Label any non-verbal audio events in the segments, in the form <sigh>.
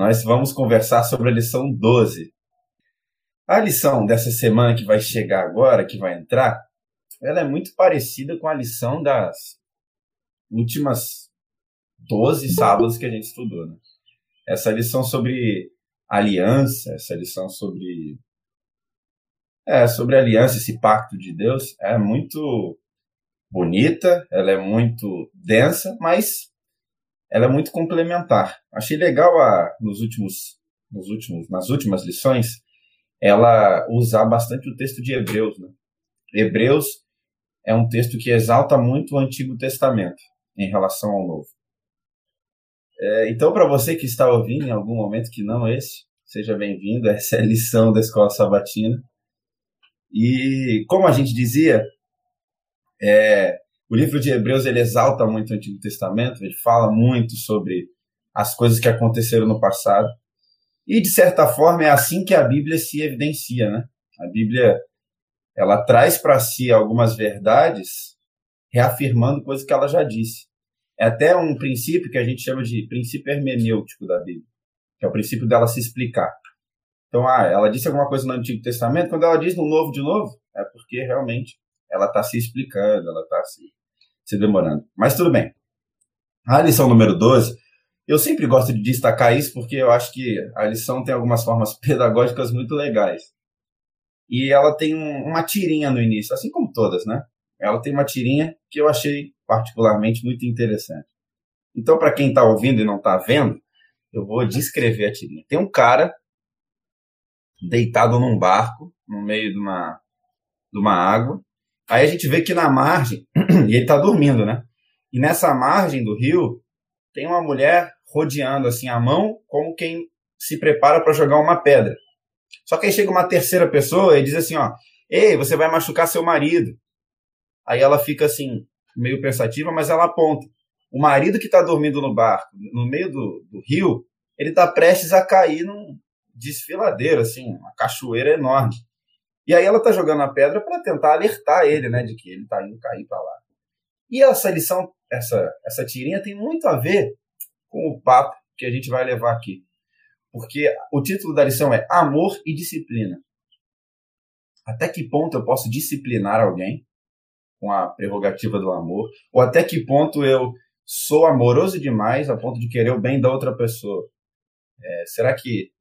Nós vamos conversar sobre a lição 12. A lição dessa semana que vai chegar agora, que vai entrar, ela é muito parecida com a lição das últimas 12 sábados que a gente estudou. Né? Essa lição sobre aliança, essa lição sobre é, sobre aliança, esse pacto de Deus, é muito bonita, ela é muito densa, mas ela é muito complementar. Achei legal a, nos últimos, nos últimos, nas últimas lições, ela usar bastante o texto de Hebreus. Né? Hebreus é um texto que exalta muito o Antigo Testamento em relação ao Novo. É, então, para você que está ouvindo em algum momento que não esse, seja bem-vindo. <laughs> Essa é a lição da Escola Sabatina. E, como a gente dizia, é, o livro de Hebreus ele exalta muito o Antigo Testamento, ele fala muito sobre as coisas que aconteceram no passado. E de certa forma é assim que a Bíblia se evidencia, né? A Bíblia ela traz para si algumas verdades, reafirmando coisas que ela já disse. É até um princípio que a gente chama de princípio hermenêutico da Bíblia, que é o princípio dela se explicar. Então, ah, ela disse alguma coisa no Antigo Testamento, quando ela diz no Novo de novo, é porque realmente ela está se explicando, ela está se se demorando. Mas tudo bem. A lição número 12, eu sempre gosto de destacar isso porque eu acho que a lição tem algumas formas <laughs> pedagógicas muito legais. E ela tem uma tirinha no início, assim como todas, né? Ela tem uma tirinha que eu achei particularmente muito interessante. Então, para quem está ouvindo e não está vendo, eu vou descrever a tirinha. Tem um cara deitado num barco, no meio de uma, de uma água, Aí a gente vê que na margem, <clears throat> e ele está dormindo, né? E nessa margem do rio, tem uma mulher rodeando assim a mão, como quem se prepara para jogar uma pedra. Só que aí chega uma terceira pessoa e diz assim, ó, ei, você vai machucar seu marido. Aí ela fica assim, meio pensativa, mas ela aponta. O marido que está dormindo no barco, no meio do, do rio, ele está prestes a cair num desfiladeiro, assim, uma cachoeira enorme. E aí ela tá jogando a pedra para tentar alertar ele, né, de que ele tá indo cair para lá. E essa lição, essa essa tirinha tem muito a ver com o papo que a gente vai levar aqui. Porque o título da lição é Amor e Disciplina. Até que ponto eu posso disciplinar alguém com a prerrogativa do amor? Ou até que ponto eu sou amoroso demais a ponto de querer o bem da outra pessoa? É, será que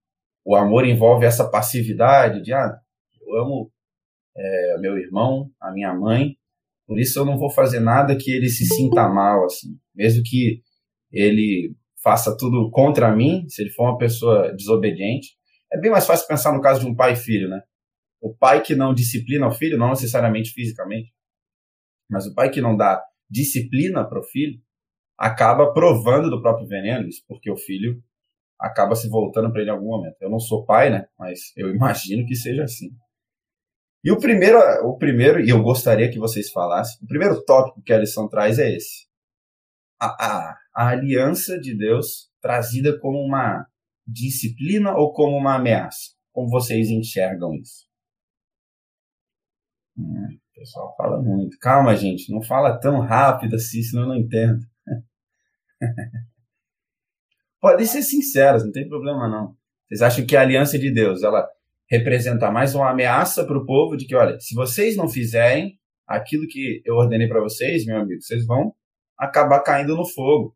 o amor envolve essa passividade de ah, eu amo é, meu irmão, a minha mãe, por isso eu não vou fazer nada que ele se sinta mal, assim. Mesmo que ele faça tudo contra mim, se ele for uma pessoa desobediente. É bem mais fácil pensar no caso de um pai e filho, né? O pai que não disciplina o filho, não necessariamente fisicamente, mas o pai que não dá disciplina para o filho, acaba provando do próprio veneno, isso porque o filho acaba se voltando para ele em algum momento. Eu não sou pai, né? Mas eu imagino que seja assim. E o primeiro, o primeiro, e eu gostaria que vocês falassem, o primeiro tópico que a lição traz é esse. A, a, a aliança de Deus trazida como uma disciplina ou como uma ameaça? Como vocês enxergam isso? Hum, o pessoal fala muito. Calma, gente, não fala tão rápido assim, senão eu não entendo. <laughs> Podem ser sinceros, não tem problema não. Vocês acham que a aliança de Deus, ela representa mais uma ameaça para o povo de que, olha, se vocês não fizerem aquilo que eu ordenei para vocês, meu amigo, vocês vão acabar caindo no fogo.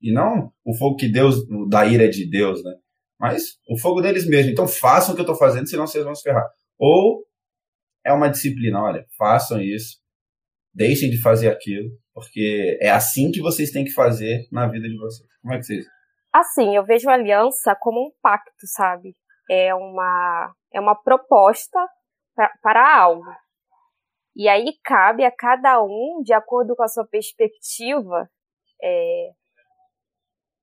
E não o fogo que Deus, da ira de Deus, né? Mas o fogo deles mesmos. Então façam o que eu estou fazendo, senão vocês vão se ferrar. Ou é uma disciplina, olha, façam isso, deixem de fazer aquilo, porque é assim que vocês têm que fazer na vida de vocês. Como é que vocês? Assim, eu vejo a aliança como um pacto, sabe? É uma, é uma proposta pra, para algo. E aí cabe a cada um, de acordo com a sua perspectiva, é,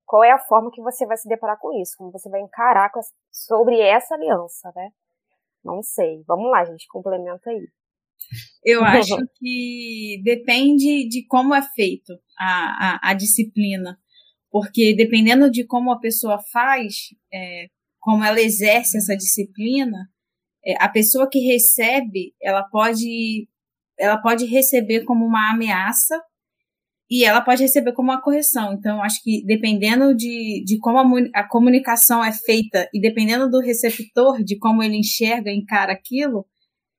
qual é a forma que você vai se deparar com isso, como você vai encarar sobre essa aliança, né? Não sei. Vamos lá, gente, complementa aí. Eu <laughs> acho que depende de como é feito a, a, a disciplina. Porque dependendo de como a pessoa faz, é, como ela exerce essa disciplina, é, a pessoa que recebe, ela pode, ela pode receber como uma ameaça e ela pode receber como uma correção. Então, acho que dependendo de, de como a, a comunicação é feita e dependendo do receptor, de como ele enxerga, encara aquilo,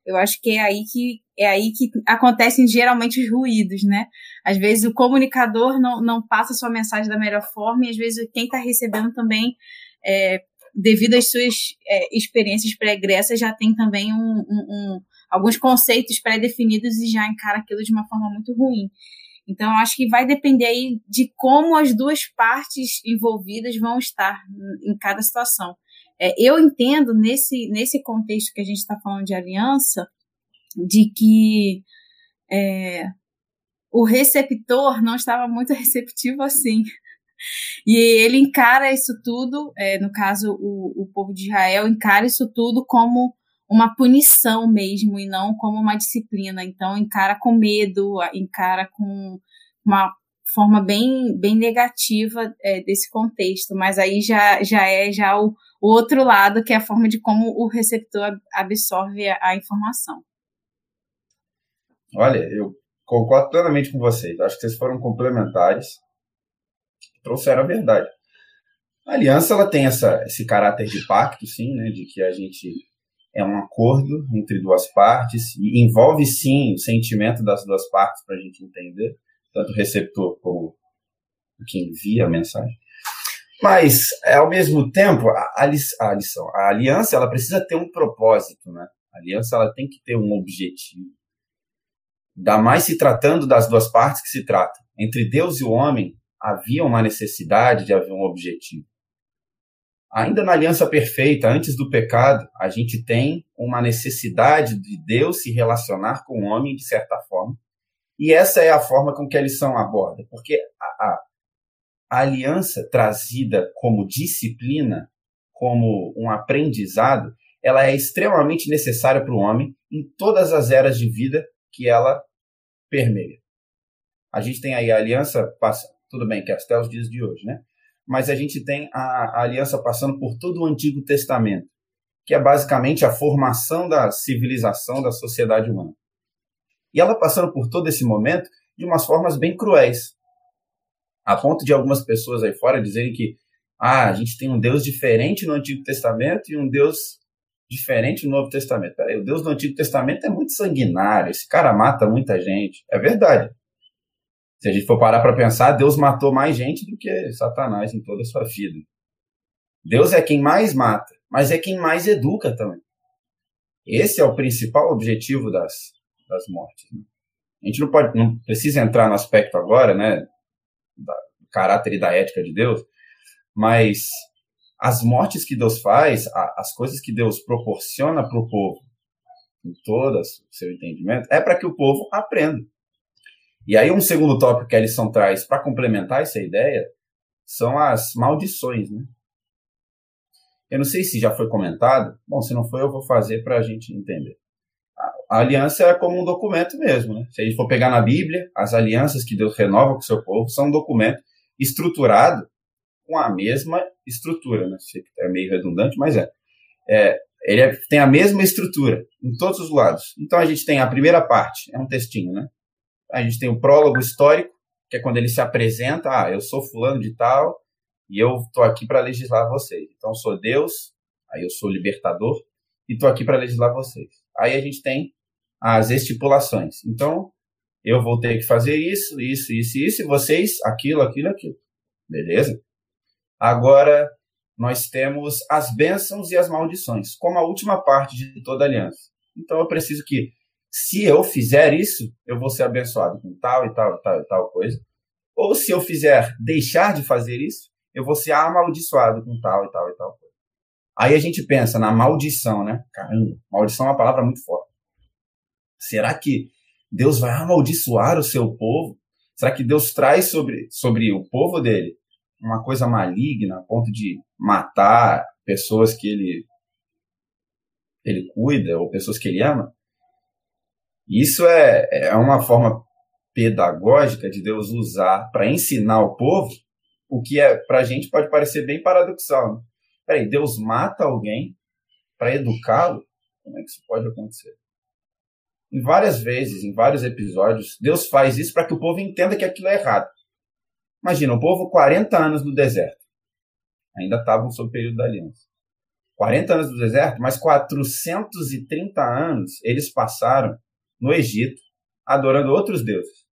eu acho que é aí que é aí que acontecem geralmente os ruídos, né? Às vezes o comunicador não, não passa sua mensagem da melhor forma e às vezes quem está recebendo também, é, devido às suas é, experiências pregressas, já tem também um, um, um, alguns conceitos pré-definidos e já encara aquilo de uma forma muito ruim. Então, acho que vai depender aí de como as duas partes envolvidas vão estar em cada situação. É, eu entendo nesse, nesse contexto que a gente está falando de aliança, de que é, o receptor não estava muito <laughs> receptivo assim. E ele encara isso tudo, é, no caso, o, o povo de Israel encara isso tudo como uma punição mesmo e não como uma disciplina. Então, encara com medo, encara com uma forma bem, bem negativa é, desse contexto, mas aí já, já é já o, o, outro lado, que é a forma de como o receptor absorve a, a informação. Olha, eu concordo plenamente com vocês. Acho que vocês foram complementares, trouxeram a verdade. A aliança ela tem essa, esse caráter de pacto, sim, né, de que a gente é um acordo entre duas partes e envolve sim o sentimento das duas partes para a gente entender tanto o receptor como o que envia a mensagem. Mas, ao mesmo tempo, a, a, a lição, a aliança, ela precisa ter um propósito, né? A aliança, ela tem que ter um objetivo. Ainda mais se tratando das duas partes que se tratam. Entre Deus e o homem, havia uma necessidade de haver um objetivo. Ainda na aliança perfeita, antes do pecado, a gente tem uma necessidade de Deus se relacionar com o homem de certa forma, e essa é a forma com que a lição aborda, porque a, a, aliança trazida como disciplina, como um aprendizado, ela é extremamente necessária para o homem em todas as eras de vida que ela permeia. A gente tem aí a aliança, tudo bem que é até os dias de hoje, né? Mas a gente tem a, a aliança passando por todo o Antigo Testamento, que é basicamente a formação da civilização da sociedade humana. E ela passando por todo esse momento de umas formas bem cruéis. A ponto de algumas pessoas aí fora dizerem que ah, a gente tem um Deus diferente no Antigo Testamento e um Deus diferente no Novo Testamento. Peraí, o Deus do Antigo Testamento é muito sanguinário, esse cara mata muita gente. É verdade. Se a gente for parar para pensar, Deus matou mais gente do que Satanás em toda a sua vida. Deus é quem mais mata, mas é quem mais educa também. Esse é o principal objetivo das, das mortes. Né? A gente não pode, não precisa entrar no aspecto agora, né, do caráter e da ética de Deus, mas as mortes que Deus faz, a, as coisas que Deus proporciona para o povo, em todo o seu entendimento, é para que o povo aprenda. E aí um segundo tópico que a lição traz para complementar essa ideia são as maldições, né? Eu não sei se já foi comentado. Bom, se não foi, eu vou fazer para a gente entender a aliança é como um documento mesmo. Né? Se a gente for pegar na Bíblia, as alianças que Deus renova com o seu povo são um documento estruturado com a mesma estrutura. Né? É meio redundante, mas é. é ele é, tem a mesma estrutura em todos os lados. Então a gente tem a primeira parte, é um textinho, né? A gente tem o prólogo histórico, que é quando ele se apresenta, ah, eu sou fulano de tal e eu estou aqui para legislar vocês. Então eu sou Deus, aí eu sou libertador e estou aqui para legislar vocês. Aí a gente tem as estipulações. Então, eu vou ter que fazer isso, isso, isso, isso, e vocês aquilo, aquilo, aquilo. Beleza? Agora, nós temos as bênçãos e as maldições, como a última parte de toda aliança. Então, eu preciso que, se eu fizer isso, eu vou ser abençoado com tal e tal e tal e tal coisa. Ou se eu fizer deixar de fazer isso, eu vou ser amaldiçoado com tal e tal e tal coisa. Aí a gente pensa na maldição, né? Caramba, maldição é uma palavra muito forte. Será que Deus vai amaldiçoar o seu povo? Será que Deus traz sobre, sobre o povo dele uma coisa maligna a ponto de matar pessoas que ele ele cuida ou pessoas que ele ama? Isso é, é uma forma pedagógica de Deus usar para ensinar o povo o que é para a gente pode parecer bem paradoxal. Né? Peraí, Deus mata alguém para educá-lo? Como é que isso pode acontecer? Em várias vezes, em vários episódios, Deus faz isso para que o povo entenda que aquilo é errado. Imagina, o povo 40 anos no deserto. Ainda estavam sob o período da aliança. 40 anos no deserto, mas 430 anos eles passaram no Egito adorando outros deuses.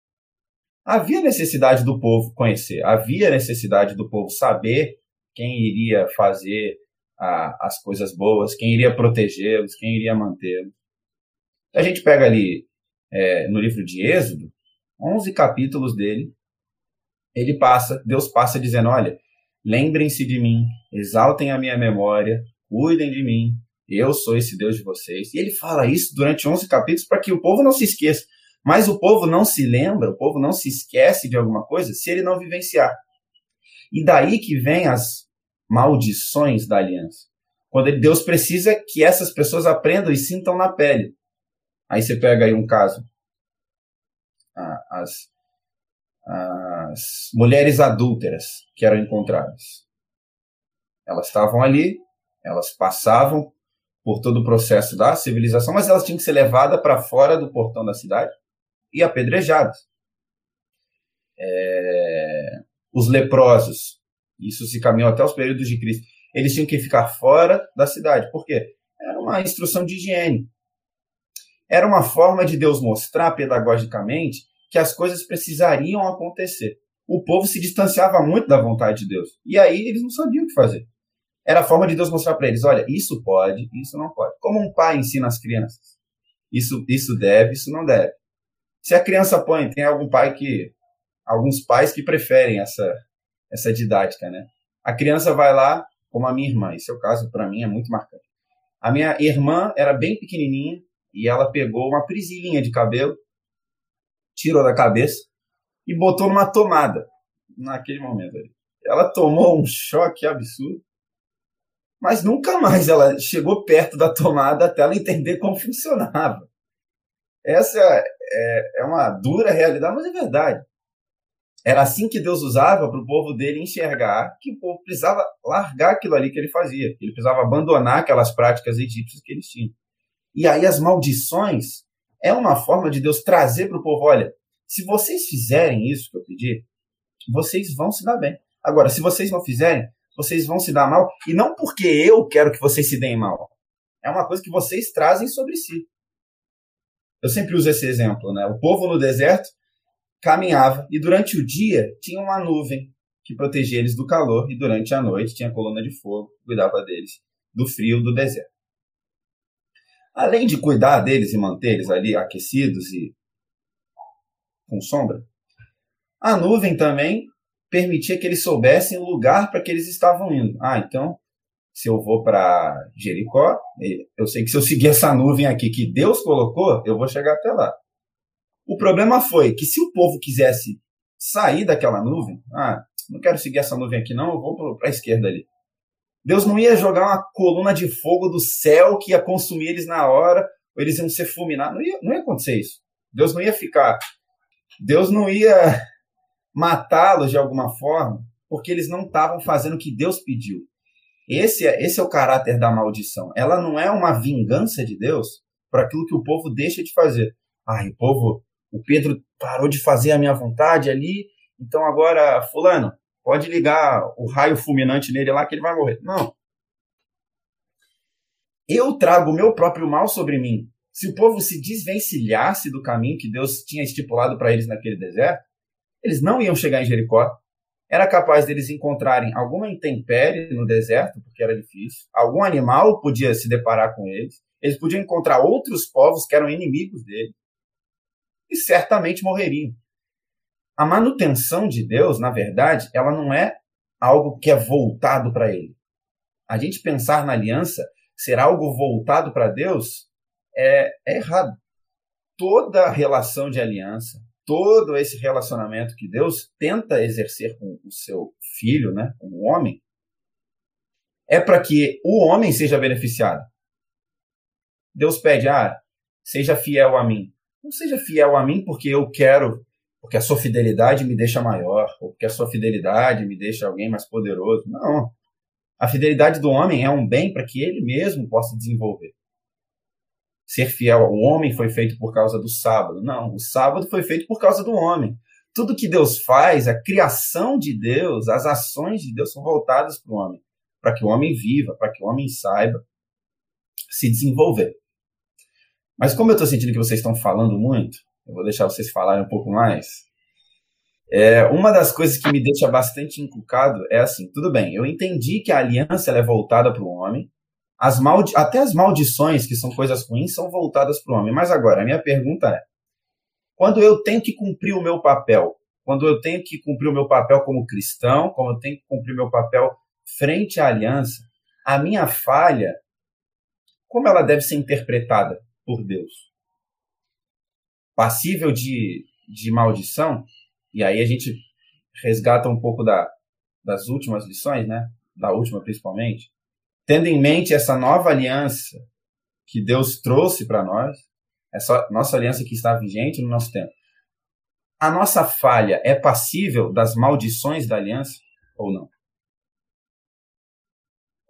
Havia necessidade do povo conhecer, havia necessidade do povo saber quem iria fazer a, as coisas boas, quem iria protegê-los, quem iria mantê-los. A gente pega ali é, no livro de Êxodo, 11 capítulos dele, ele passa, Deus passa dizendo: olha, lembrem-se de mim, exaltem a minha memória, cuidem de mim, eu sou esse Deus de vocês. E ele fala isso durante 11 capítulos para que o povo não se esqueça. Mas o povo não se lembra, o povo não se esquece de alguma coisa se ele não vivenciar. E daí que vem as maldições da aliança. Quando Deus precisa que essas pessoas aprendam e sintam na pele. Aí você pega aí um caso. As, as mulheres adúlteras que eram encontradas. Elas estavam ali, elas passavam por todo o processo da civilização, mas elas tinham que ser levadas para fora do portão da cidade e apedrejadas. É... Os leprosos, isso se caminhou até os períodos de Cristo, eles tinham que ficar fora da cidade. Por quê? Era uma instrução de higiene. Era uma forma de Deus mostrar pedagogicamente que as coisas precisariam acontecer. O povo se distanciava muito da vontade de Deus. E aí eles não sabiam o que fazer. Era a forma de Deus mostrar para eles: olha, isso pode, isso não pode. Como um pai ensina as crianças. Isso, isso deve, isso não deve. Se a criança põe, tem algum pai que. Alguns pais que preferem essa, essa didática, né? A criança vai lá, como a minha irmã. Esse é o caso, para mim, é muito marcante. A minha irmã era bem pequenininha, e ela pegou uma prisilhinha de cabelo, tirou da cabeça e botou numa tomada naquele momento. Ali. Ela tomou um choque absurdo, mas nunca mais ela chegou perto da tomada até ela entender como funcionava. Essa é, é uma dura realidade, mas é verdade. Era assim que Deus usava para o povo dele enxergar que o povo precisava largar aquilo ali que ele fazia, ele precisava abandonar aquelas práticas egípcias que eles tinham. E aí as maldições é uma forma de Deus trazer para o povo: olha, se vocês fizerem isso que eu pedi, vocês vão se dar bem. Agora, se vocês não fizerem, vocês vão se dar mal. E não porque eu quero que vocês se deem mal. É uma coisa que vocês trazem sobre si. Eu sempre uso esse exemplo, né? O povo no deserto caminhava e durante o dia tinha uma nuvem que protegia eles do calor e durante a noite tinha a coluna de fogo que cuidava deles do frio do deserto além de cuidar deles e manter eles ali aquecidos e com sombra, a nuvem também permitia que eles soubessem o lugar para que eles estavam indo. Ah, então, se eu vou para Jericó, eu sei que se eu seguir essa nuvem aqui que Deus colocou, eu vou chegar até lá. O problema foi que se o povo quisesse sair daquela nuvem, ah, não quero seguir essa nuvem aqui não, eu vou para a esquerda ali. Deus não ia jogar uma coluna de fogo do céu que ia consumir eles na hora, ou eles iam ser fulminados. Não ia, não ia acontecer isso. Deus não ia ficar. Deus não ia matá-los de alguma forma, porque eles não estavam fazendo o que Deus pediu. Esse é, esse é o caráter da maldição. Ela não é uma vingança de Deus por aquilo que o povo deixa de fazer. Ai, o povo, o Pedro parou de fazer a minha vontade ali, então agora, fulano, Pode ligar o raio fulminante nele lá que ele vai morrer. Não. Eu trago o meu próprio mal sobre mim. Se o povo se desvencilhasse do caminho que Deus tinha estipulado para eles naquele deserto, eles não iam chegar em Jericó. Era capaz deles encontrarem alguma intempérie no deserto, porque era difícil. Algum animal podia se deparar com eles. Eles podiam encontrar outros povos que eram inimigos deles. E certamente morreriam. A manutenção de Deus, na verdade, ela não é algo que é voltado para Ele. A gente pensar na aliança ser algo voltado para Deus é, é errado. toda relação de aliança, todo esse relacionamento que Deus tenta exercer com o seu filho, né, com o homem, é para que o homem seja beneficiado. Deus pede, ah, seja fiel a mim. Não seja fiel a mim porque eu quero, porque a sua fidelidade me deixa maior, ou porque a sua fidelidade me deixa alguém mais poderoso. Não. A fidelidade do homem é um bem para que ele mesmo possa desenvolver. Ser fiel ao homem foi feito por causa do sábado. Não, o sábado foi feito por causa do homem. Tudo que Deus faz, a criação de Deus, as ações de Deus são voltadas para o homem, para que o homem viva, para que o homem saiba se desenvolver. Mas como eu estou sentindo que vocês estão falando muito, eu vou deixar vocês falarem um pouco mais. É, uma das coisas que me deixa bastante encucado é assim, tudo bem, eu entendi que a aliança é voltada para o homem, as maldi até as maldições, que são coisas ruins, são voltadas para o homem. Mas agora, a minha pergunta é, quando eu tenho que cumprir o meu papel, quando eu tenho que cumprir o meu papel como cristão, quando eu tenho que cumprir o meu papel frente à aliança, a minha falha, como ela deve ser interpretada? por Deus. Passível de, de maldição, e aí a gente resgata um pouco da, das últimas lições, né? Da última principalmente, tendo em mente essa nova aliança que Deus trouxe para nós, essa nossa aliança que está vigente no nosso tempo. A nossa falha é passível das maldições da aliança ou não?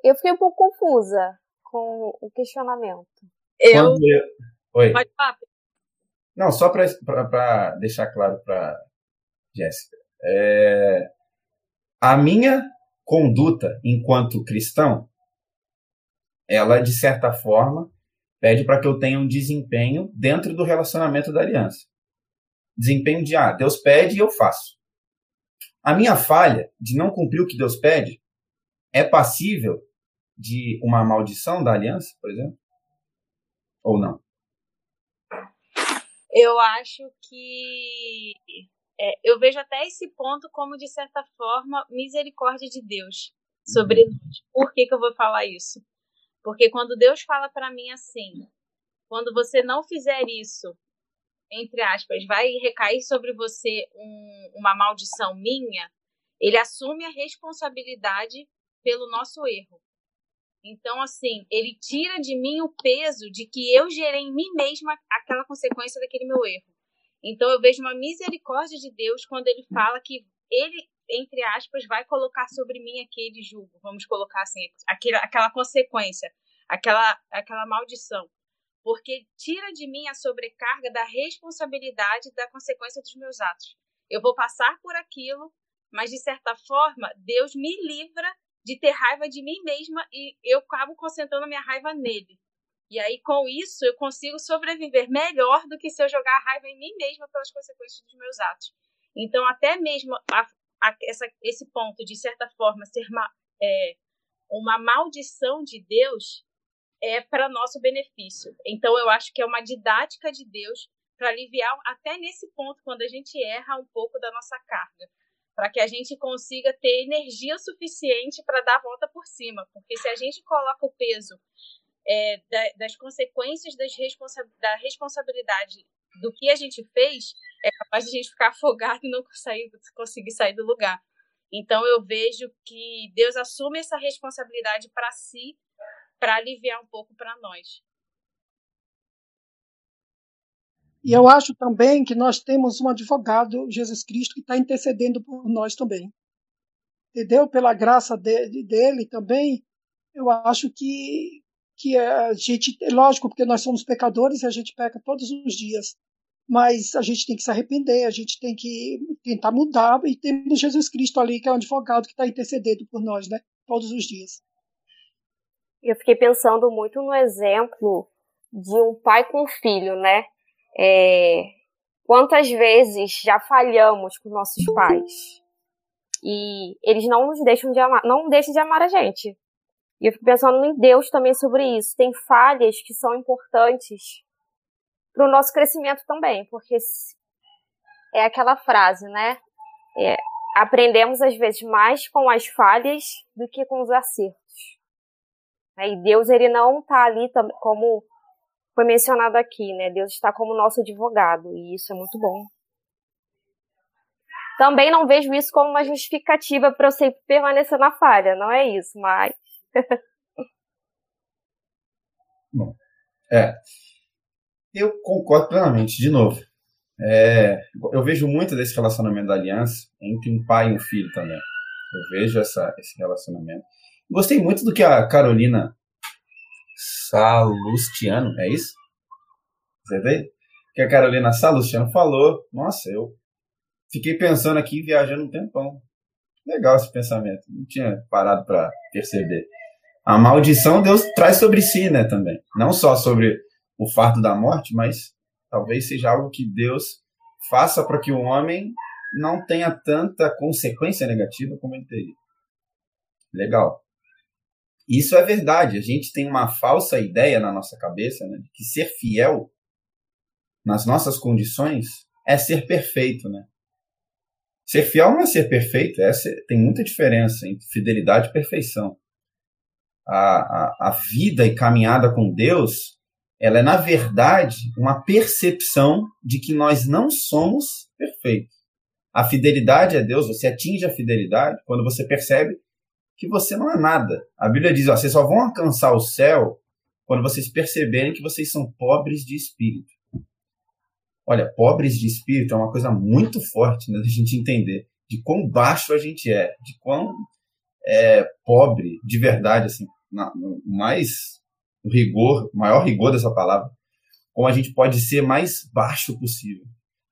Eu fiquei um pouco confusa com o questionamento. Eu. eu... Oi. Pode falar. Não, só para deixar claro para Jéssica. É... A minha conduta enquanto cristão, ela, de certa forma, pede para que eu tenha um desempenho dentro do relacionamento da aliança. Desempenho de, ah, Deus pede e eu faço. A minha falha de não cumprir o que Deus pede é passível de uma maldição da aliança, por exemplo? Ou não? Eu acho que. É, eu vejo até esse ponto como, de certa forma, misericórdia de Deus sobre uhum. nós. Por que, que eu vou falar isso? Porque quando Deus fala para mim assim, quando você não fizer isso, entre aspas, vai recair sobre você um, uma maldição minha, ele assume a responsabilidade pelo nosso erro. Então, assim, ele tira de mim o peso de que eu gerei em mim mesma aquela consequência daquele meu erro. Então, eu vejo uma misericórdia de Deus quando ele fala que ele, entre aspas, vai colocar sobre mim aquele julgo, vamos colocar assim, aquela, aquela consequência, aquela, aquela maldição. Porque tira de mim a sobrecarga da responsabilidade da consequência dos meus atos. Eu vou passar por aquilo, mas de certa forma, Deus me livra de ter raiva de mim mesma e eu acabo concentrando a minha raiva nele. E aí, com isso, eu consigo sobreviver melhor do que se eu jogar a raiva em mim mesma pelas consequências dos meus atos. Então, até mesmo a, a, essa, esse ponto, de certa forma, ser uma, é, uma maldição de Deus é para nosso benefício. Então, eu acho que é uma didática de Deus para aliviar, até nesse ponto, quando a gente erra um pouco da nossa carga para que a gente consiga ter energia suficiente para dar a volta por cima. Porque se a gente coloca o peso é, das consequências das responsa da responsabilidade do que a gente fez, é capaz de a gente ficar <laughs> afogado e não conseguir, conseguir sair do lugar. Então eu vejo que Deus assume essa responsabilidade para si, para aliviar um pouco para nós. E eu acho também que nós temos um advogado, Jesus Cristo, que está intercedendo por nós também. Entendeu? Pela graça de, dele também, eu acho que, que a gente, lógico, porque nós somos pecadores e a gente peca todos os dias, mas a gente tem que se arrepender, a gente tem que tentar mudar, e temos Jesus Cristo ali, que é um advogado que está intercedendo por nós, né? Todos os dias. Eu fiquei pensando muito no exemplo de um pai com filho, né? É, quantas vezes já falhamos com nossos pais e eles não nos deixam de amar, não deixam de amar a gente. E eu fico pensando em Deus também sobre isso. Tem falhas que são importantes para o nosso crescimento também, porque é aquela frase, né? É, aprendemos às vezes mais com as falhas do que com os acertos. E Deus ele não está ali como foi mencionado aqui, né? Deus está como nosso advogado, e isso é muito bom. Também não vejo isso como uma justificativa para eu sempre permanecer na falha, não é isso, mas. <laughs> bom, é. Eu concordo plenamente, de novo. É, eu vejo muito desse relacionamento da aliança entre um pai e um filho também. Eu vejo essa, esse relacionamento. Gostei muito do que a Carolina Salustiano, é isso? Você? Que a Carolina Salustiano falou. Nossa, eu fiquei pensando aqui, viajando um tempão. Legal esse pensamento. Não tinha parado para perceber. A maldição Deus traz sobre si, né, também. Não só sobre o fardo da morte, mas talvez seja algo que Deus faça para que o homem não tenha tanta consequência negativa como ele teria. Legal. Isso é verdade. A gente tem uma falsa ideia na nossa cabeça né, de que ser fiel nas nossas condições é ser perfeito, né? Ser fiel não é ser perfeito, é ser, tem muita diferença entre fidelidade e perfeição. A, a, vida e caminhada com Deus, ela é, na verdade, uma percepção de que nós não somos perfeitos. A fidelidade a Deus, você atinge a fidelidade quando você percebe que você não é nada. A Bíblia diz: ó, vocês só vão alcançar o céu quando vocês perceberem que vocês são pobres de espírito. Olha, pobres de espírito é uma coisa muito forte né, da gente entender de quão baixo a gente é, de quão é, pobre de verdade, assim, na, no mais rigor, maior rigor dessa palavra, como a gente pode ser mais baixo possível.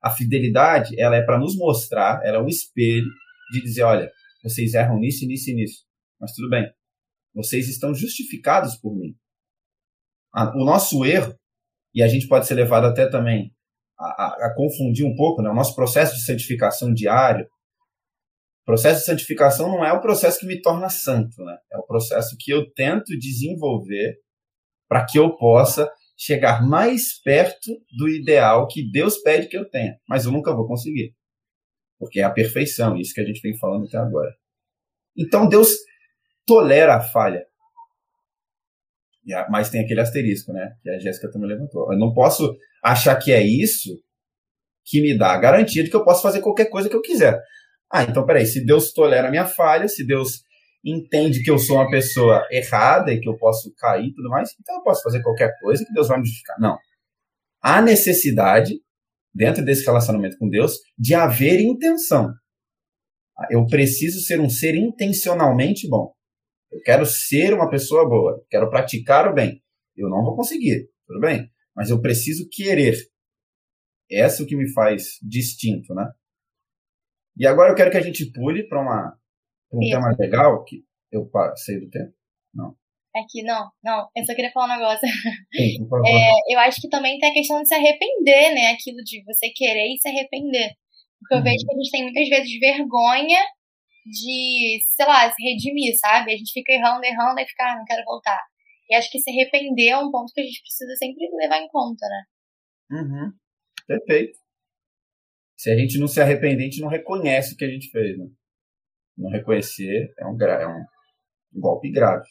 A fidelidade, ela é para nos mostrar, ela é um espelho de dizer, olha, vocês erram nisso, nisso e nisso. Mas tudo bem. Vocês estão justificados por mim. O nosso erro, e a gente pode ser levado até também a, a, a confundir um pouco, né? o nosso processo de santificação diário. Processo de santificação não é o processo que me torna santo, né? é o processo que eu tento desenvolver para que eu possa chegar mais perto do ideal que Deus pede que eu tenha. Mas eu nunca vou conseguir. Porque é a perfeição, isso que a gente vem falando até agora. Então Deus tolera a falha. Mas tem aquele asterisco, né? Que a Jéssica também levantou. Eu não posso achar que é isso que me dá a garantia de que eu posso fazer qualquer coisa que eu quiser. Ah, então peraí, se Deus tolera a minha falha, se Deus entende que eu sou uma pessoa errada e que eu posso cair e tudo mais, então eu posso fazer qualquer coisa que Deus vai me justificar. Não. Há necessidade, dentro desse relacionamento com Deus, de haver intenção. Eu preciso ser um ser intencionalmente bom. Eu quero ser uma pessoa boa, quero praticar o bem. Eu não vou conseguir, tudo bem? Mas eu preciso querer. Essa é o que me faz distinto, né? E agora eu quero que a gente pule para uma um Isso. tema legal que eu passei do tempo. Não. Aqui, não, não, eu só queria falar um negócio. Sim, é, eu acho que também tem a questão de se arrepender, né? Aquilo de você querer e se arrepender. Porque eu uhum. vejo que a gente tem muitas vezes vergonha de, sei lá, se redimir, sabe? A gente fica errando, errando e fica, ah, não quero voltar. E acho que se arrepender é um ponto que a gente precisa sempre levar em conta, né? Uhum. Perfeito. Se a gente não se arrepender, a gente não reconhece o que a gente fez, né? Não reconhecer é um, é um golpe grave.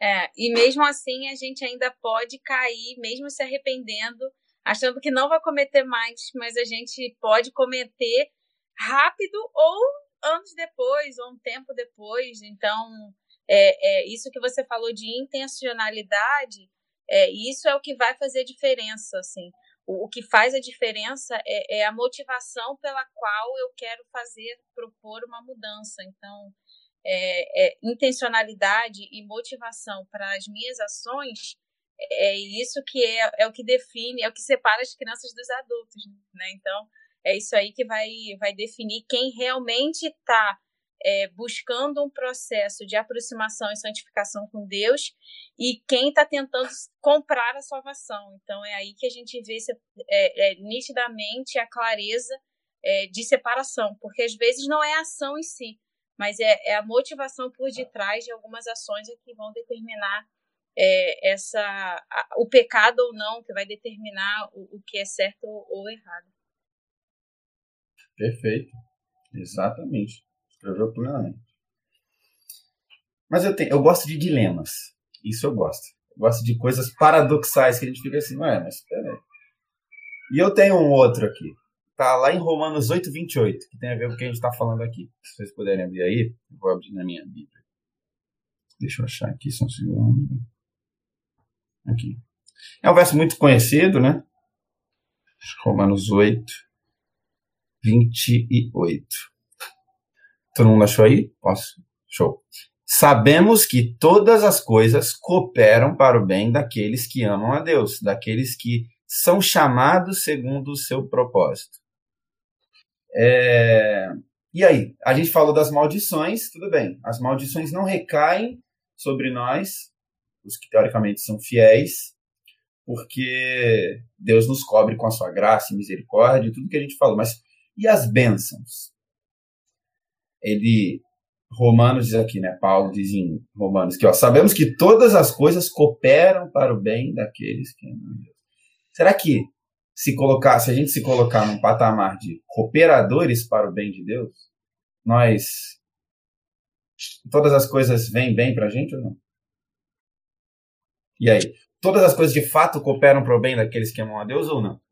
É, e mesmo assim a gente ainda pode cair, mesmo se arrependendo, achando que não vai cometer mais, mas a gente pode cometer rápido ou anos depois, ou um tempo depois. Então, é, é isso que você falou de intencionalidade, é, isso é o que vai fazer diferença, assim. O, o que faz a diferença é, é, a motivação pela qual eu quero fazer, propor uma mudança. Então, é, é intencionalidade e motivação para as minhas ações é isso que é, é o que define, é o que separa as crianças dos adultos, né? Então, é isso aí que vai, vai definir quem realmente está é, buscando um processo de aproximação e santificação com Deus e quem está tentando comprar a salvação. Então é aí que a gente vê é, é, nitidamente a clareza é, de separação, porque às vezes não é a ação em si, mas é, é a motivação por detrás de algumas ações que vão determinar é, essa a, o pecado ou não, que vai determinar o, o que é certo ou errado. Perfeito. Exatamente. Plenamente. Mas eu, tenho, eu gosto de dilemas. Isso eu gosto. Gosta de coisas paradoxais que a gente fica assim, ué, mas peraí. E eu tenho um outro aqui. Tá lá em Romanos 8, 28, que tem a ver com o que a gente está falando aqui. Se vocês puderem abrir aí, eu vou abrir na minha Bíblia. Deixa eu achar aqui, só um segundo. Aqui. É um verso muito conhecido, né? Romanos 8, 28. Todo mundo achou aí? Posso? Show. Sabemos que todas as coisas cooperam para o bem daqueles que amam a Deus, daqueles que são chamados segundo o seu propósito. É... E aí? A gente falou das maldições, tudo bem. As maldições não recaem sobre nós, os que teoricamente são fiéis, porque Deus nos cobre com a sua graça e misericórdia, tudo que a gente falou. Mas e as bênçãos? Ele, Romanos diz aqui, né? Paulo diz em Romanos que ó, sabemos que todas as coisas cooperam para o bem daqueles que amam Deus. Será que se colocar, se a gente se colocar num patamar de cooperadores para o bem de Deus, nós todas as coisas vêm bem para a gente ou não? E aí, todas as coisas de fato cooperam para o bem daqueles que amam a Deus ou não?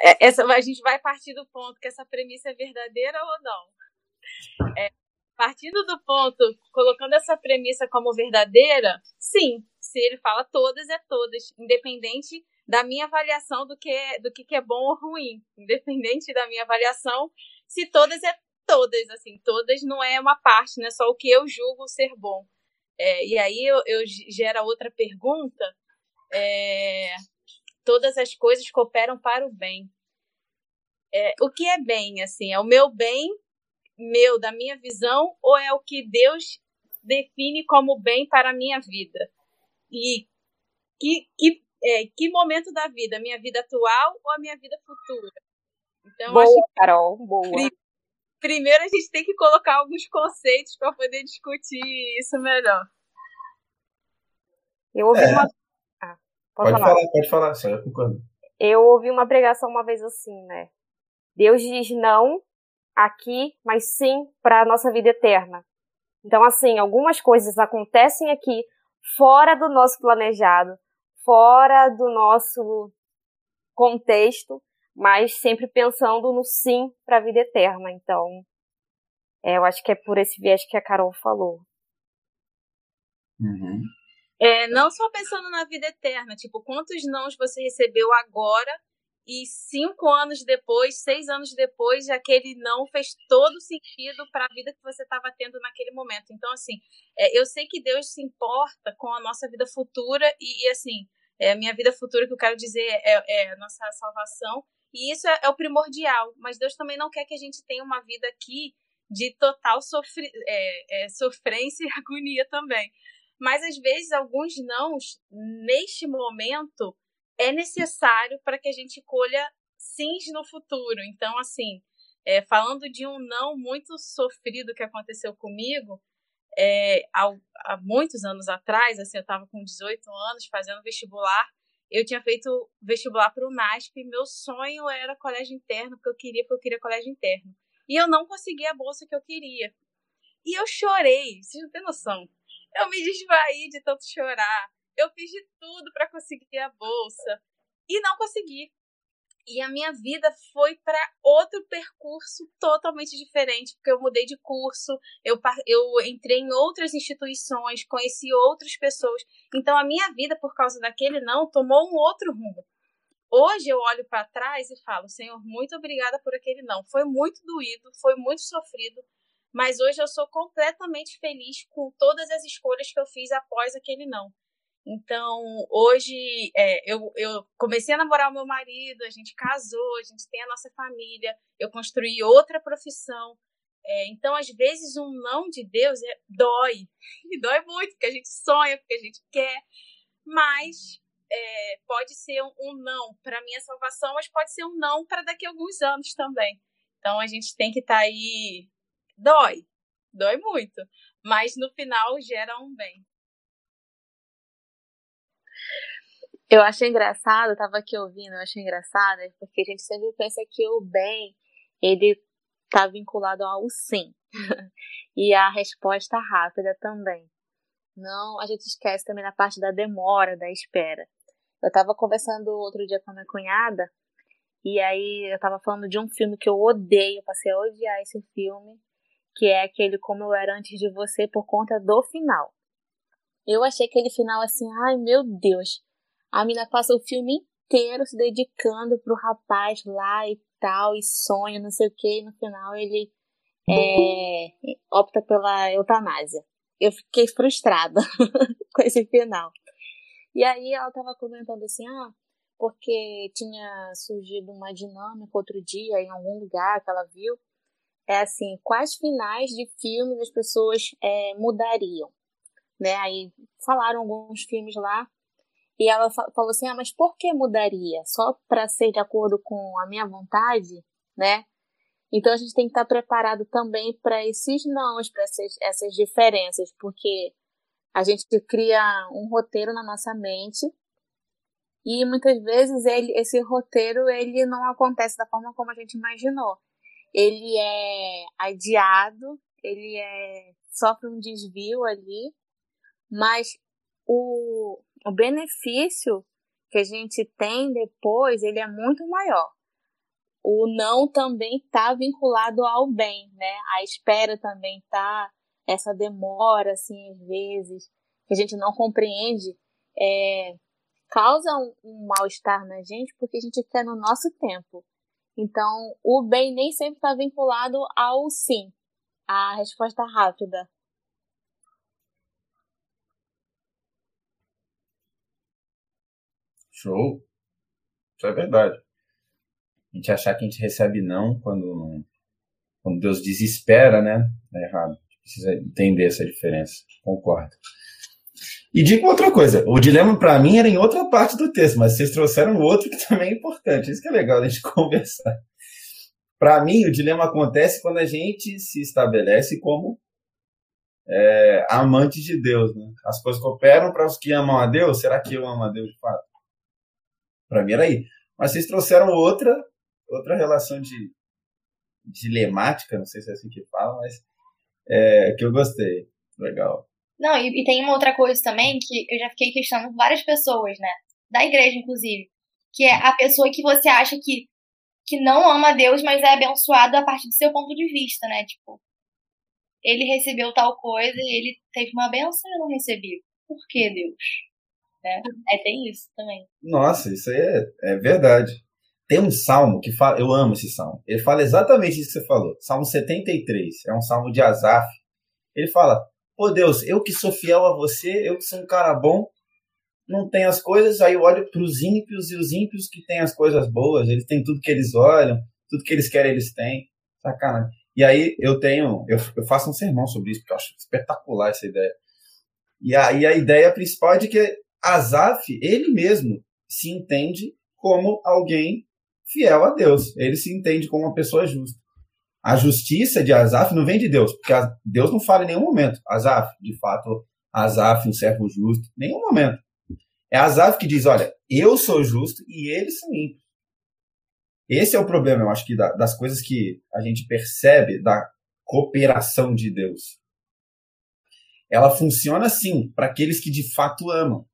É, essa, a gente vai partir do ponto que essa premissa é verdadeira ou não. É, partindo do ponto, colocando essa premissa como verdadeira, sim. Se ele fala todas, é todas, independente da minha avaliação do que é, do que é bom ou ruim, independente da minha avaliação, se todas é todas, assim, todas não é uma parte, não é só o que eu julgo ser bom. É, e aí eu, eu gera outra pergunta. É, todas as coisas cooperam para o bem. É, o que é bem, assim? É o meu bem, meu, da minha visão, ou é o que Deus define como bem para a minha vida? E que, que, é, que momento da vida? Minha vida atual ou a minha vida futura? Então, boa, acho que, Carol, boa. Primeiro a gente tem que colocar alguns conceitos para poder discutir isso melhor. Eu ouvi é. uma. Pode, pode falar. falar. pode falar, só eu concordo. Eu ouvi uma pregação uma vez assim, né? Deus diz não aqui, mas sim para a nossa vida eterna. Então, assim, algumas coisas acontecem aqui fora do nosso planejado, fora do nosso contexto, mas sempre pensando no sim para a vida eterna. Então, é, eu acho que é por esse viés que a Carol falou. Uhum. É, não só pensando na vida eterna, tipo, quantos nãos você recebeu agora e cinco anos depois, seis anos depois, aquele não fez todo sentido para a vida que você estava tendo naquele momento. Então, assim, é, eu sei que Deus se importa com a nossa vida futura e, e assim, é, minha vida futura que eu quero dizer é, é a nossa salvação e isso é, é, o primordial. Mas Deus também não quer que a gente tenha uma vida aqui de total é, é, sofrência e <laughs> agonia também. Mas às vezes alguns nãos, neste momento, é necessário para que a gente colha sims no futuro. Então, assim, é, falando de um não muito sofrido que aconteceu comigo, é, há, há, muitos anos atrás, assim, eu estava com 18 anos fazendo vestibular, eu tinha feito vestibular para o NASP meu sonho era colégio interno, porque eu queria, porque eu queria colégio interno. E eu não consegui a bolsa que eu queria. E eu chorei, vocês não têm noção. Eu me desvaí de tanto chorar. Eu fiz de tudo para conseguir a bolsa e não consegui. E a minha vida foi para outro percurso totalmente diferente, porque eu mudei de curso, eu, eu entrei em outras instituições, conheci outras pessoas. Então a minha vida, por causa daquele não, tomou um outro rumo. Hoje eu olho para trás e falo, Senhor, muito obrigada por aquele não. Foi muito doído, foi muito sofrido, mas hoje eu sou completamente feliz com todas as escolhas que eu fiz após aquele não. Então, hoje, é, eu, eu comecei a namorar o meu marido, a gente casou, a gente tem a nossa família, eu construí outra profissão. É, então, às vezes, um não de Deus é, dói. <laughs> E dói muito, porque a gente sonha, porque a gente quer. Mas é, pode ser um, um não para minha salvação, mas pode ser um não para daqui a alguns anos também. Então, a gente tem que estar tá aí. Dói. Dói muito. Mas no final gera um bem. Eu achei engraçado, eu tava aqui ouvindo, eu achei engraçado, porque a gente sempre pensa que o bem, ele tá vinculado ao sim. <laughs> e a resposta rápida também. não, a gente esquece também na parte da demora, da espera. Eu tava conversando outro dia com a minha cunhada, e aí eu tava falando de um filme que eu odeio, passei a odiar esse filme, que é aquele Como Eu Era Antes de Você por conta do final. Eu achei aquele final assim, ai meu Deus. A mina passa o filme inteiro se dedicando pro rapaz lá e tal, e sonha, não sei o que, e no final ele é, opta pela eutanásia. Eu fiquei frustrada <laughs> com esse final. E aí ela tava comentando assim, ah, porque tinha surgido uma dinâmica outro dia em algum lugar que ela viu. É assim, quais finais de filmes as pessoas é, mudariam? Né? Aí falaram alguns filmes lá e ela falou assim: ah, mas por que mudaria? Só para ser de acordo com a minha vontade, né? Então a gente tem que estar preparado também para esses nãos, para essas, essas diferenças, porque a gente cria um roteiro na nossa mente e muitas vezes ele, esse roteiro ele não acontece da forma como a gente imaginou. Ele é adiado, ele é sofre um desvio ali, mas o, o benefício que a gente tem depois ele é muito maior o não também está vinculado ao bem, né? A espera também está, essa demora, assim, às vezes, que a gente não compreende, é, causa um, um mal-estar na gente porque a gente quer no nosso tempo. Então, o bem nem sempre está vinculado ao sim, a resposta rápida. Show. Isso é verdade. A gente achar que a gente recebe não quando, quando Deus desespera, né? É errado. A gente precisa entender essa diferença. Concordo. E digo outra coisa, o dilema para mim era em outra parte do texto, mas vocês trouxeram outro que <laughs> também é importante. Isso que é legal a gente conversar. Para mim, o dilema acontece quando a gente se estabelece como é, amante de Deus. Né? As coisas cooperam para os que amam a Deus. Será que eu amo a Deus de fato? Para mim era aí. Mas vocês trouxeram outra outra relação de dilemática, não sei se é assim que fala, mas é, que eu gostei. Legal. Não, e, e, tem uma outra coisa também que eu já fiquei questionando várias pessoas, né? Da igreja, inclusive. Que é a pessoa que você acha que, que não ama Deus, mas é abençoado a partir do seu ponto de vista, né? Tipo, ele recebeu tal coisa e ele teve uma benção e eu não recebi. Por que Deus? É, é tem isso também. Nossa, isso aí é, é verdade. Tem um salmo que fala, eu amo esse salmo. Ele fala exatamente isso que você falou. Salmo 73, é um salmo de Asaf. Ele fala: "Pô Deus, eu que sou fiel a você, eu que sou um cara bom, não tenho as coisas, aí eu olho para os ímpios e os ímpios que têm as coisas boas, eles têm tudo que eles olham, tudo que eles querem eles têm. Sacanagem. E aí eu tenho, eu, eu faço um sermão sobre isso, porque eu acho espetacular essa ideia. E aí a ideia principal é de que Asaf, ele mesmo, se entende como alguém fiel a Deus. Ele se entende como uma pessoa justa. A justiça de Asaf não vem de Deus, porque Deus não fala em nenhum momento. Asaf, de fato, Asaf, um servo justo, nenhum momento. É Asaf que diz: olha, eu sou justo e eles são ímpios. Esse é o problema, eu acho que das coisas que a gente percebe da cooperação de Deus. Ela funciona sim para aqueles que de fato amam.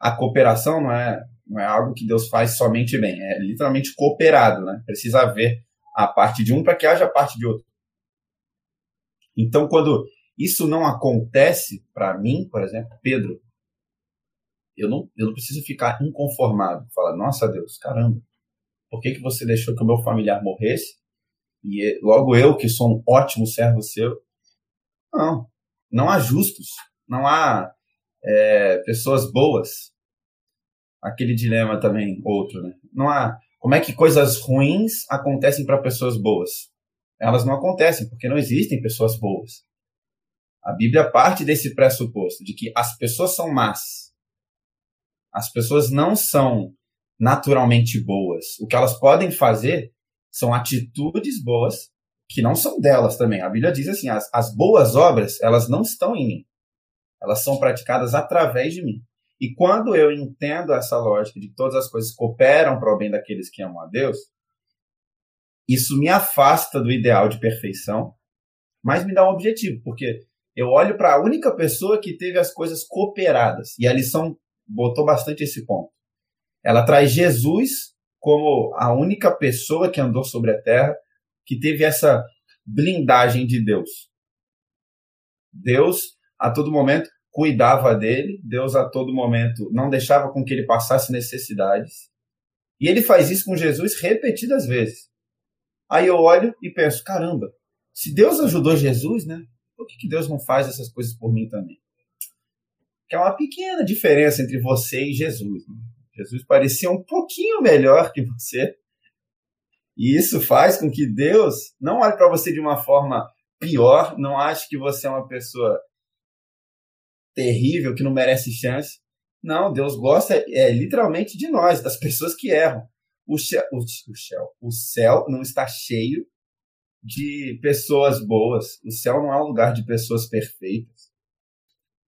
A cooperação não é não é algo que Deus faz somente bem, é literalmente cooperado, né? Precisa haver a parte de um para que haja a parte de outro. Então, quando isso não acontece para mim, por exemplo, Pedro, eu não, eu não preciso ficar inconformado, falar, nossa Deus, caramba, por que, que você deixou que o meu familiar morresse? E logo eu, que sou um ótimo servo seu. Não, não há justos, não há é, pessoas boas aquele dilema também, outro, né? Não há. Como é que coisas ruins acontecem para pessoas boas? Elas não acontecem, porque não existem pessoas boas. A Bíblia parte desse pressuposto, de que as pessoas são más. As pessoas não são naturalmente boas. O que elas podem fazer são atitudes boas que não são delas também. A Bíblia diz assim: as, as boas obras, elas não estão em mim. Elas são praticadas através de mim. E quando eu entendo essa lógica de que todas as coisas cooperam para o bem daqueles que amam a Deus, isso me afasta do ideal de perfeição, mas me dá um objetivo, porque Eu olho para a única pessoa que teve as coisas cooperadas. E a lição botou bastante esse ponto. Ela traz Jesus como a única pessoa que andou sobre a terra que teve essa blindagem de Deus. Deus, a todo momento, cuidava dele, Deus, a todo momento, não deixava com que ele passasse necessidades. E ele faz isso com Jesus repetidas vezes. Aí eu olho e penso: caramba, se Deus ajudou Jesus, né? por que, que Deus não faz essas coisas por mim também? Que é uma pequena diferença entre você e Jesus. Né? Jesus parecia um pouquinho melhor que você. E isso faz com que Deus não olhe para você de uma forma pior, não ache que você é uma pessoa terrível, que não merece chance. Não, Deus gosta é, literalmente de nós, das pessoas que erram. O o, o, céu, o céu não está cheio de pessoas boas. O céu não é um lugar de pessoas perfeitas.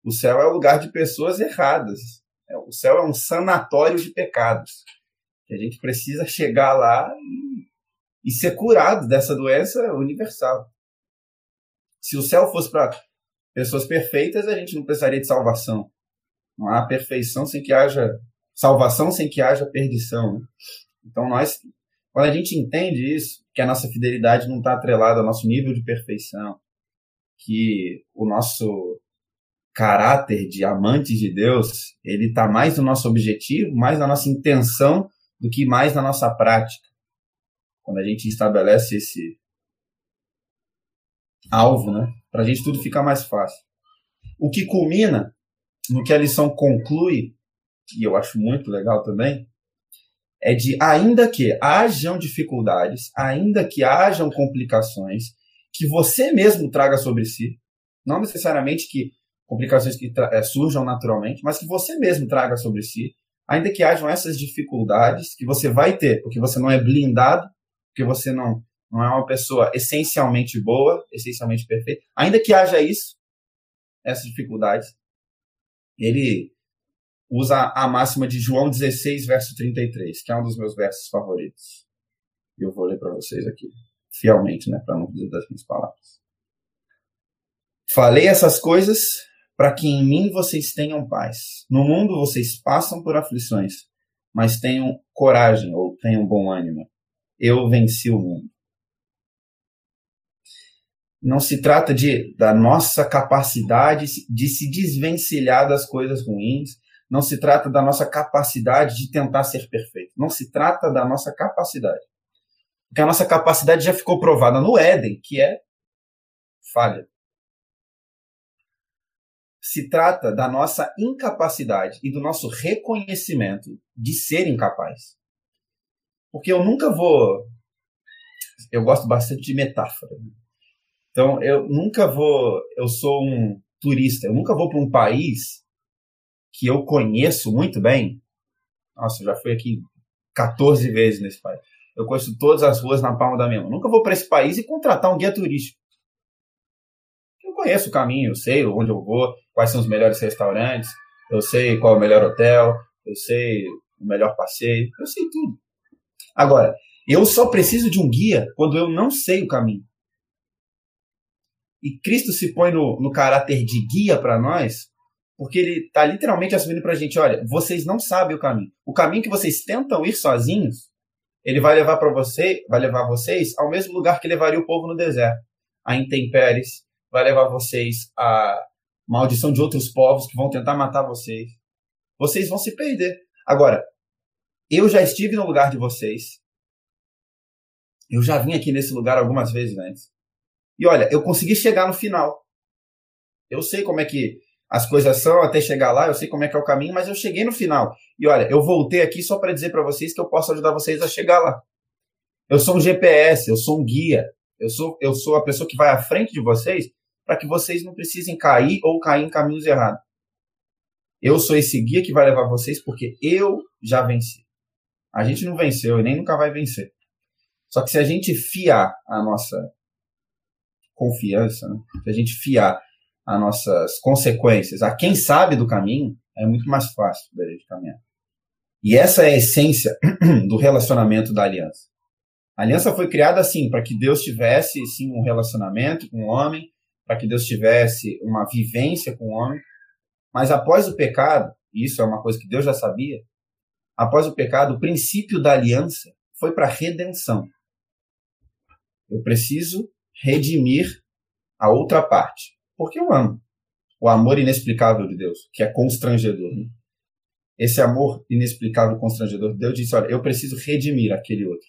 O céu é um lugar de pessoas erradas. É, o céu é um sanatório de pecados. A gente precisa chegar lá e, e ser curado dessa doença universal. Se o céu fosse para pessoas perfeitas, a gente não precisaria de salvação. Não há perfeição sem que haja salvação, sem que haja perdição. Né? Então nós quando a gente entende isso, que a nossa fidelidade não está atrelada ao nosso nível de perfeição, que o nosso caráter de amantes de Deus, ele está mais no nosso objetivo, mais na nossa intenção, do que mais na nossa prática. Quando a gente estabelece esse alvo, né? Para a gente tudo ficar mais fácil. O que culmina no que a lição conclui, e eu acho muito legal também, é de ainda que hajam dificuldades, ainda que hajam complicações, que você mesmo traga sobre si, não necessariamente que complicações que é, surjam naturalmente, mas que você mesmo traga sobre si, ainda que hajam essas dificuldades que você vai ter, porque você não é blindado, porque você não, não é uma pessoa essencialmente boa, essencialmente perfeita, ainda que haja isso, essas dificuldades, ele usa a máxima de João 16, verso 33, que é um dos meus versos favoritos. E eu vou ler para vocês aqui, fielmente, né, para não dizer das minhas palavras. Falei essas coisas para que em mim vocês tenham paz. No mundo vocês passam por aflições, mas tenham coragem ou tenham bom ânimo. Eu venci o mundo. Não se trata de, da nossa capacidade de se desvencilhar das coisas ruins, não se trata da nossa capacidade de tentar ser perfeito. Não se trata da nossa capacidade. Porque a nossa capacidade já ficou provada no Éden, que é falha. Se trata da nossa incapacidade e do nosso reconhecimento de ser incapaz. Porque eu nunca vou. Eu gosto bastante de metáfora. Né? Então, eu nunca vou. Eu sou um turista, eu nunca vou para um país que eu conheço muito bem, nossa, eu já fui aqui 14 vezes nesse país. Eu conheço todas as ruas na palma da minha mão. Nunca vou para esse país e contratar um guia turístico. Eu conheço o caminho, eu sei onde eu vou, quais são os melhores restaurantes, eu sei qual é o melhor hotel, eu sei o melhor passeio, eu sei tudo. Agora, eu só preciso de um guia quando eu não sei o caminho. E Cristo se põe no, no caráter de guia para nós porque ele está literalmente assumindo para a gente: olha, vocês não sabem o caminho. O caminho que vocês tentam ir sozinhos, ele vai levar para você, vai levar vocês ao mesmo lugar que levaria o povo no deserto, a intempéries, vai levar vocês à maldição de outros povos que vão tentar matar vocês. Vocês vão se perder. Agora, eu já estive no lugar de vocês. Eu já vim aqui nesse lugar algumas vezes antes. E olha, eu consegui chegar no final. Eu sei como é que as coisas são até chegar lá, eu sei como é que é o caminho, mas eu cheguei no final. E olha, eu voltei aqui só para dizer para vocês que eu posso ajudar vocês a chegar lá. Eu sou um GPS, eu sou um guia, eu sou, eu sou a pessoa que vai à frente de vocês para que vocês não precisem cair ou cair em caminhos errados. Eu sou esse guia que vai levar vocês porque eu já venci. A gente não venceu e nem nunca vai vencer. Só que se a gente fiar a nossa confiança, né? se a gente fiar as nossas consequências a quem sabe do caminho, é muito mais fácil da gente caminhar. E essa é a essência <clears throat> do relacionamento da aliança. A aliança foi criada assim, para que Deus tivesse sim um relacionamento com o homem, para que Deus tivesse uma vivência com o homem. Mas após o pecado, isso é uma coisa que Deus já sabia, após o pecado, o princípio da aliança foi para redenção. Eu preciso redimir a outra parte, porque eu amo. O amor inexplicável de Deus, que é constrangedor. Né? Esse amor inexplicável, constrangedor, Deus disse: Olha, eu preciso redimir aquele outro.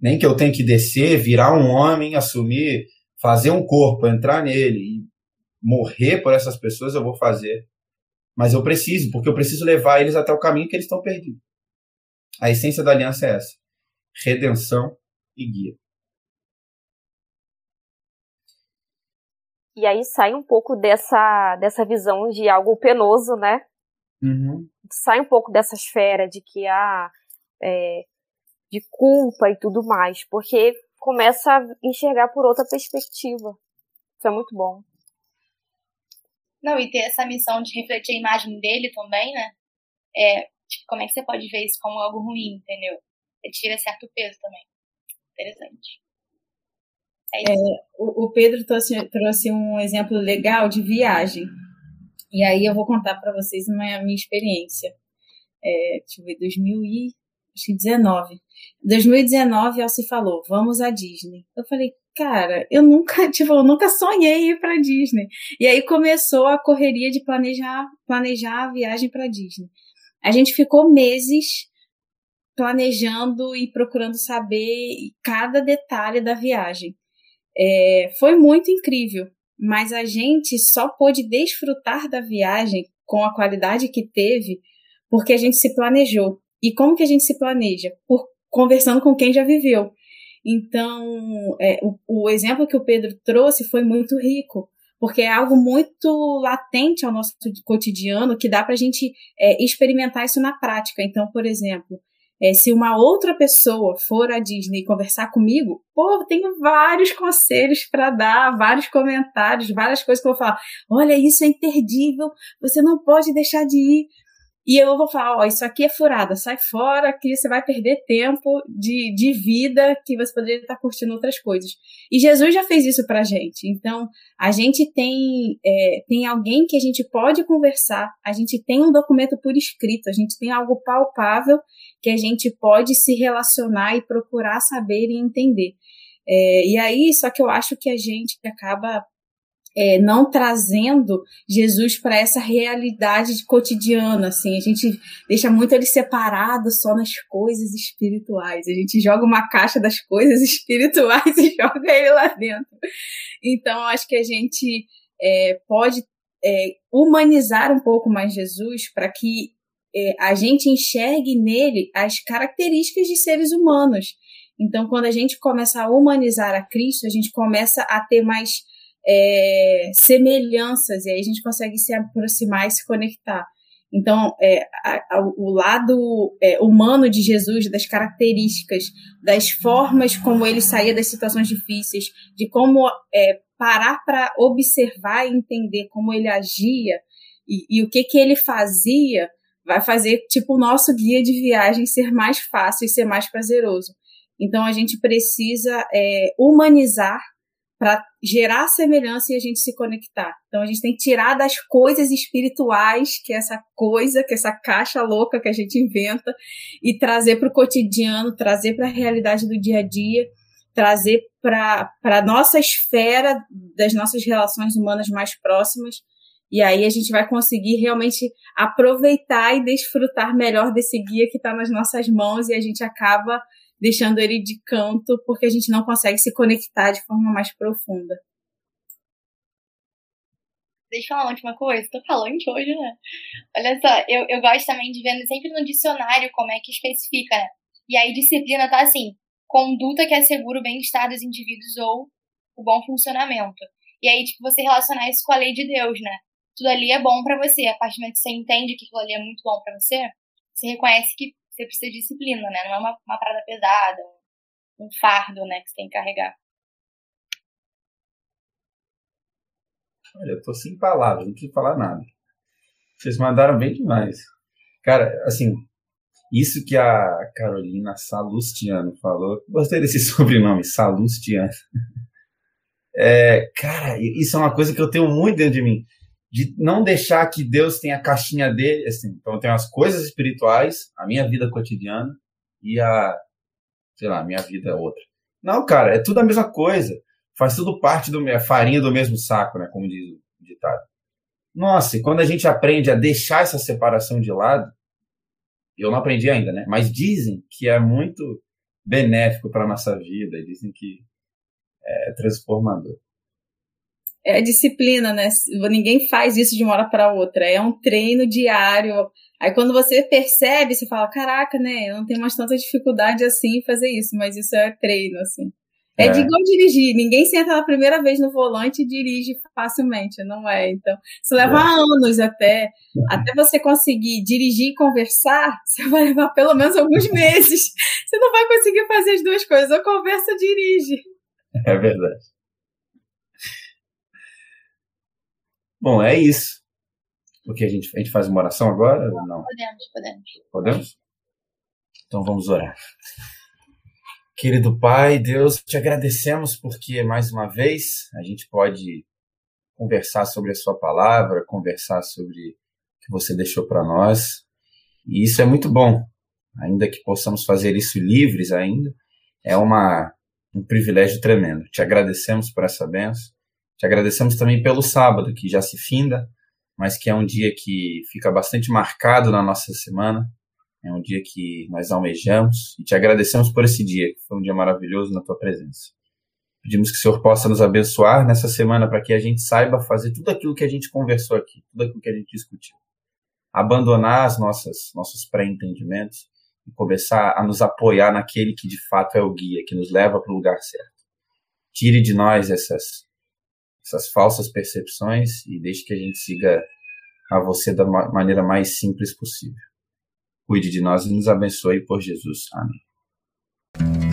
Nem que eu tenha que descer, virar um homem, assumir, fazer um corpo, entrar nele e morrer por essas pessoas, eu vou fazer. Mas eu preciso, porque eu preciso levar eles até o caminho que eles estão perdidos. A essência da aliança é essa: redenção e guia. E aí sai um pouco dessa, dessa visão de algo penoso, né? Uhum. Sai um pouco dessa esfera de que há é, de culpa e tudo mais, porque começa a enxergar por outra perspectiva. Isso é muito bom. Não, e ter essa missão de refletir a imagem dele também, né? É, tipo, como é que você pode ver isso como algo ruim, entendeu? Você tira certo peso também. Interessante. É, o, o, Pedro trouxe, trouxe um exemplo legal de viagem. E aí eu vou contar para vocês uma, a minha experiência. É, deixa eu ver, 2019. 2019, Elsie falou, vamos à Disney. Eu falei, cara, eu nunca, <laughs> tipo, eu nunca sonhei ir para Disney. E aí começou a correria de planejar, planejar a viagem para Disney. A gente ficou meses planejando e procurando saber cada detalhe da viagem. É, foi muito incrível, mas a gente só pôde desfrutar da viagem com a qualidade que teve porque a gente se planejou. E como que a gente se planeja? Por conversando com quem já viveu. Então, é, o, o exemplo que o Pedro trouxe foi muito rico, porque é algo muito latente ao nosso cotidiano que dá para a gente é, experimentar isso na prática. Então, por exemplo, é, se uma outra pessoa for à Disney conversar comigo, pô, tenho vários conselhos para dar, vários comentários, várias coisas que eu vou falar. Olha, isso é imperdível, você não pode deixar de ir. E eu vou falar, ó, isso aqui é furada, sai fora, que você vai perder tempo de, de vida que você poderia estar curtindo outras coisas. E Jesus já fez isso pra gente. Então, a gente tem, é, tem alguém que a gente pode conversar, a gente tem um documento por escrito, a gente tem algo palpável que a gente pode se relacionar e procurar saber e entender. É, e aí, só que eu acho que a gente acaba é, não trazendo Jesus para essa realidade cotidiana, assim, a gente deixa muito ele separado só nas coisas espirituais, a gente joga uma caixa das coisas <laughs> espirituais e joga ele lá dentro. Então, acho que a gente é, pode é, humanizar um pouco mais Jesus para que é, a gente enxergue nele as características de seres humanos. Então, quando a gente começa a humanizar a Cristo, a gente começa a ter mais é, semelhanças, e aí a gente consegue se aproximar e se conectar. Então, é, a, a, o lado é, humano de Jesus, das características, das formas como ele saía das situações difíceis, de como é, parar para observar e entender como ele agia e, e, o que, que ele fazia, vai fazer tipo o nosso guia de viagem ser mais fácil e ser mais prazeroso. Então, a gente precisa é, humanizar para gerar semelhança e a gente se conectar. Então a gente tem que tirar das coisas espirituais, que é essa coisa, que é essa caixa louca que a gente inventa, e trazer para o cotidiano, trazer para a realidade do dia a dia, trazer para a nossa esfera das nossas relações humanas mais próximas. E aí a gente vai conseguir realmente aproveitar e desfrutar melhor desse guia que está nas nossas mãos e a gente acaba deixando ele de canto porque a gente não consegue se conectar de forma mais profunda. Deixa eu falar uma última coisa, tô falante hoje, né? Olha só, eu, eu gosto também de ver sempre no dicionário como é que especifica, né? E aí disciplina tá assim, conduta que assegura o bem-estar dos indivíduos ou o bom funcionamento. E aí, tipo, você relacionar isso com a lei de Deus, né? Tudo ali é bom para você. A partir do momento que você entende que aquilo ali é muito bom para você, você reconhece que você precisa de disciplina, né? Não é uma, uma parada pesada, um fardo, né, que você tem que carregar. Olha, eu tô sem palavras, não preciso falar nada. Vocês mandaram bem demais. Cara, assim, isso que a Carolina Salustiano falou, gostei desse <laughs> sobrenome, Salustiano. É, cara, isso é uma coisa que eu tenho muito dentro de mim. De não deixar que Deus tenha a caixinha dele. Assim, então, tenho as coisas espirituais, a minha vida cotidiana e a, sei lá, a minha vida outra. Não, cara, é tudo a mesma coisa. Faz tudo parte do a farinha do mesmo saco, né? Como diz o ditado. Nossa, e quando a gente aprende a deixar essa separação de lado, eu não aprendi ainda, né? Mas dizem que é muito benéfico para nossa vida, dizem que é transformador. É disciplina, né? Ninguém faz isso de uma hora para outra. É um treino diário. Aí quando você percebe, você fala, caraca, né? Eu não tenho mais tanta dificuldade assim em fazer isso, mas isso é treino, assim. É, é de igual dirigir. Ninguém senta na primeira vez no volante e dirige facilmente, não é? Então, isso leva é. anos até. Até você conseguir dirigir e conversar, <laughs> você vai levar pelo menos alguns meses. Você não vai conseguir fazer as duas coisas, ou conversa ou dirige. É verdade. Bom, é isso. Porque a gente, a gente faz uma oração agora ou não? Podemos, podemos. Podemos? Então vamos orar. Querido Pai, Deus, te agradecemos porque mais uma vez a gente pode conversar sobre a Sua palavra, conversar sobre o que você deixou para nós. E isso é muito bom, ainda que possamos fazer isso livres ainda, é uma, um privilégio tremendo. Te agradecemos por essa benção. Te agradecemos também pelo sábado, que já se finda, mas que é um dia que fica bastante marcado na nossa semana. É um dia que nós almejamos e te agradecemos por esse dia, que foi um dia maravilhoso na tua presença. Pedimos que o Senhor possa nos abençoar nessa semana para que a gente saiba fazer tudo aquilo que a gente conversou aqui, tudo aquilo que a gente discutiu. Abandonar as nossas nossos pré-entendimentos e começar a nos apoiar naquele que de fato é o guia, que nos leva para o lugar certo. Tire de nós essas essas falsas percepções e deixe que a gente siga a você da maneira mais simples possível. Cuide de nós e nos abençoe por Jesus. Amém.